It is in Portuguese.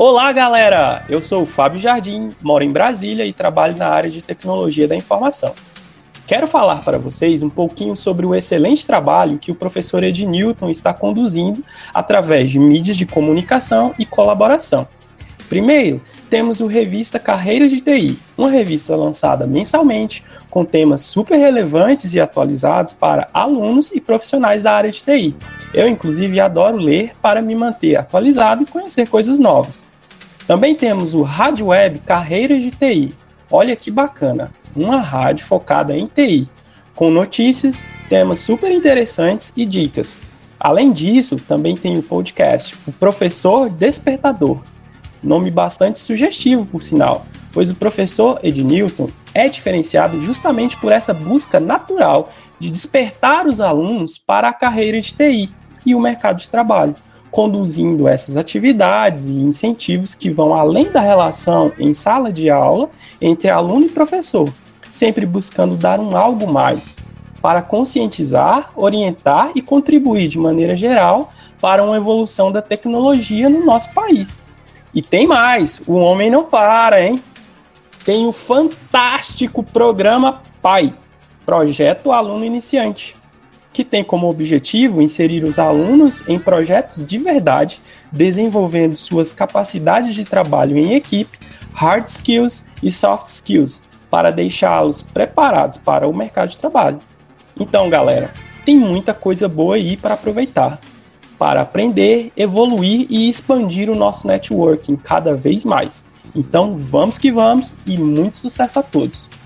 Olá, galera! Eu sou o Fábio Jardim, moro em Brasília e trabalho na área de tecnologia da informação. Quero falar para vocês um pouquinho sobre o excelente trabalho que o professor Ed Newton está conduzindo através de mídias de comunicação e colaboração. Primeiro, temos o Revista Carreiras de TI, uma revista lançada mensalmente com temas super relevantes e atualizados para alunos e profissionais da área de TI. Eu, inclusive, adoro ler para me manter atualizado e conhecer coisas novas. Também temos o Rádio Web Carreiras de TI. Olha que bacana, uma rádio focada em TI, com notícias, temas super interessantes e dicas. Além disso, também tem o podcast O Professor Despertador, nome bastante sugestivo, por sinal, pois o professor Ednilton é diferenciado justamente por essa busca natural de despertar os alunos para a carreira de TI e o mercado de trabalho conduzindo essas atividades e incentivos que vão além da relação em sala de aula entre aluno e professor, sempre buscando dar um algo mais para conscientizar, orientar e contribuir de maneira geral para uma evolução da tecnologia no nosso país. E tem mais, o homem não para, hein? Tem o fantástico programa PAI, Projeto Aluno Iniciante que tem como objetivo inserir os alunos em projetos de verdade, desenvolvendo suas capacidades de trabalho em equipe, hard skills e soft skills, para deixá-los preparados para o mercado de trabalho. Então, galera, tem muita coisa boa aí para aproveitar, para aprender, evoluir e expandir o nosso networking cada vez mais. Então, vamos que vamos e muito sucesso a todos!